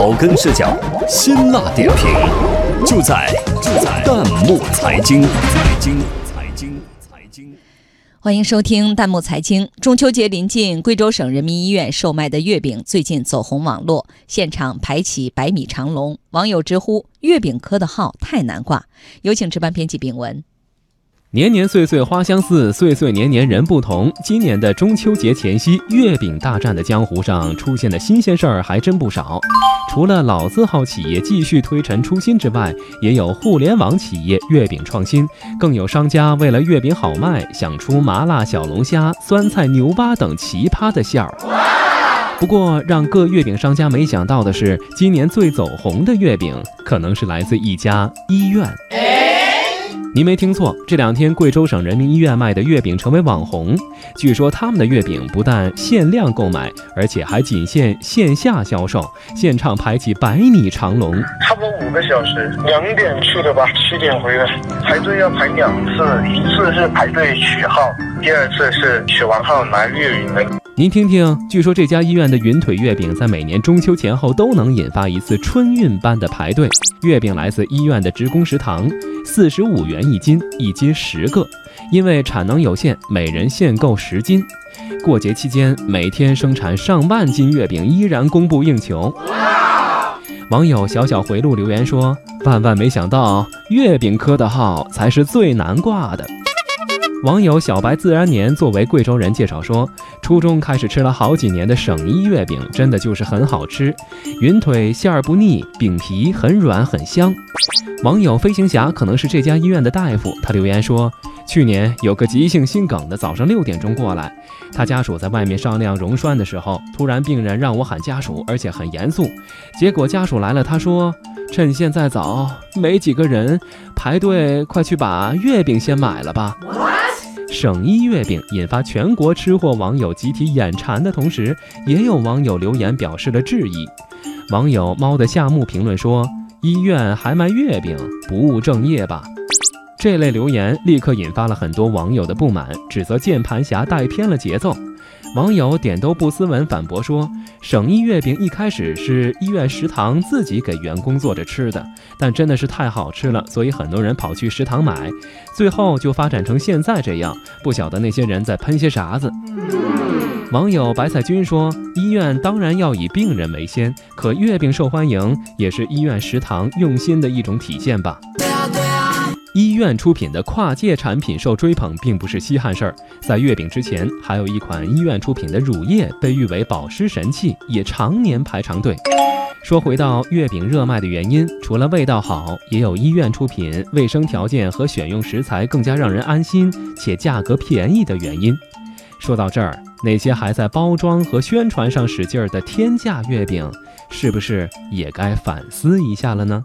草根视角，辛辣点评，就在就在弹幕财经。财经财经财经，欢迎收听弹幕财经。中秋节临近，贵州省人民医院售卖的月饼最近走红网络，现场排起百米长龙，网友直呼月饼科的号太难挂。有请值班编辑炳文。年年岁岁花相似，岁岁年年人不同。今年的中秋节前夕，月饼大战的江湖上出现的新鲜事儿还真不少。除了老字号企业继续推陈出新之外，也有互联网企业月饼创新，更有商家为了月饼好卖，想出麻辣小龙虾、酸菜牛蛙等奇葩的馅儿。不过，让各月饼商家没想到的是，今年最走红的月饼可能是来自一家医院。您没听错，这两天贵州省人民医院卖的月饼成为网红。据说他们的月饼不但限量购买，而且还仅限线下销售，现场排起百米长龙。差不多五个小时，两点去的吧，七点回来，排队要排两次，一次是排队取号，第二次是取完号拿月饼的。您听听，据说这家医院的云腿月饼在每年中秋前后都能引发一次春运般的排队。月饼来自医院的职工食堂。四十五元一斤，一斤十个，因为产能有限，每人限购十斤。过节期间，每天生产上万斤月饼，依然供不应求。网友小小回路留言说：“万万没想到，月饼科的号才是最难挂的。”网友小白自然年作为贵州人介绍说，初中开始吃了好几年的省一月饼，真的就是很好吃，云腿馅儿不腻，饼皮很软很香。网友飞行侠可能是这家医院的大夫，他留言说，去年有个急性心梗的早上六点钟过来，他家属在外面商量溶栓的时候，突然病人让我喊家属，而且很严肃，结果家属来了，他说趁现在早，没几个人排队，快去把月饼先买了吧。省一月饼引发全国吃货网友集体眼馋的同时，也有网友留言表示了质疑。网友猫的夏目评论说：“医院还卖月饼，不务正业吧？”这类留言立刻引发了很多网友的不满，指责键盘侠带偏了节奏。网友点都不斯文反驳说：“省医月饼一开始是医院食堂自己给员工做着吃的，但真的是太好吃了，所以很多人跑去食堂买，最后就发展成现在这样。不晓得那些人在喷些啥子。”网友白菜君说：“医院当然要以病人为先，可月饼受欢迎也是医院食堂用心的一种体现吧。”医院出品的跨界产品受追捧，并不是稀罕事儿。在月饼之前，还有一款医院出品的乳液被誉为保湿神器，也常年排长队。说回到月饼热卖的原因，除了味道好，也有医院出品、卫生条件和选用食材更加让人安心且价格便宜的原因。说到这儿，那些还在包装和宣传上使劲儿的天价月饼，是不是也该反思一下了呢？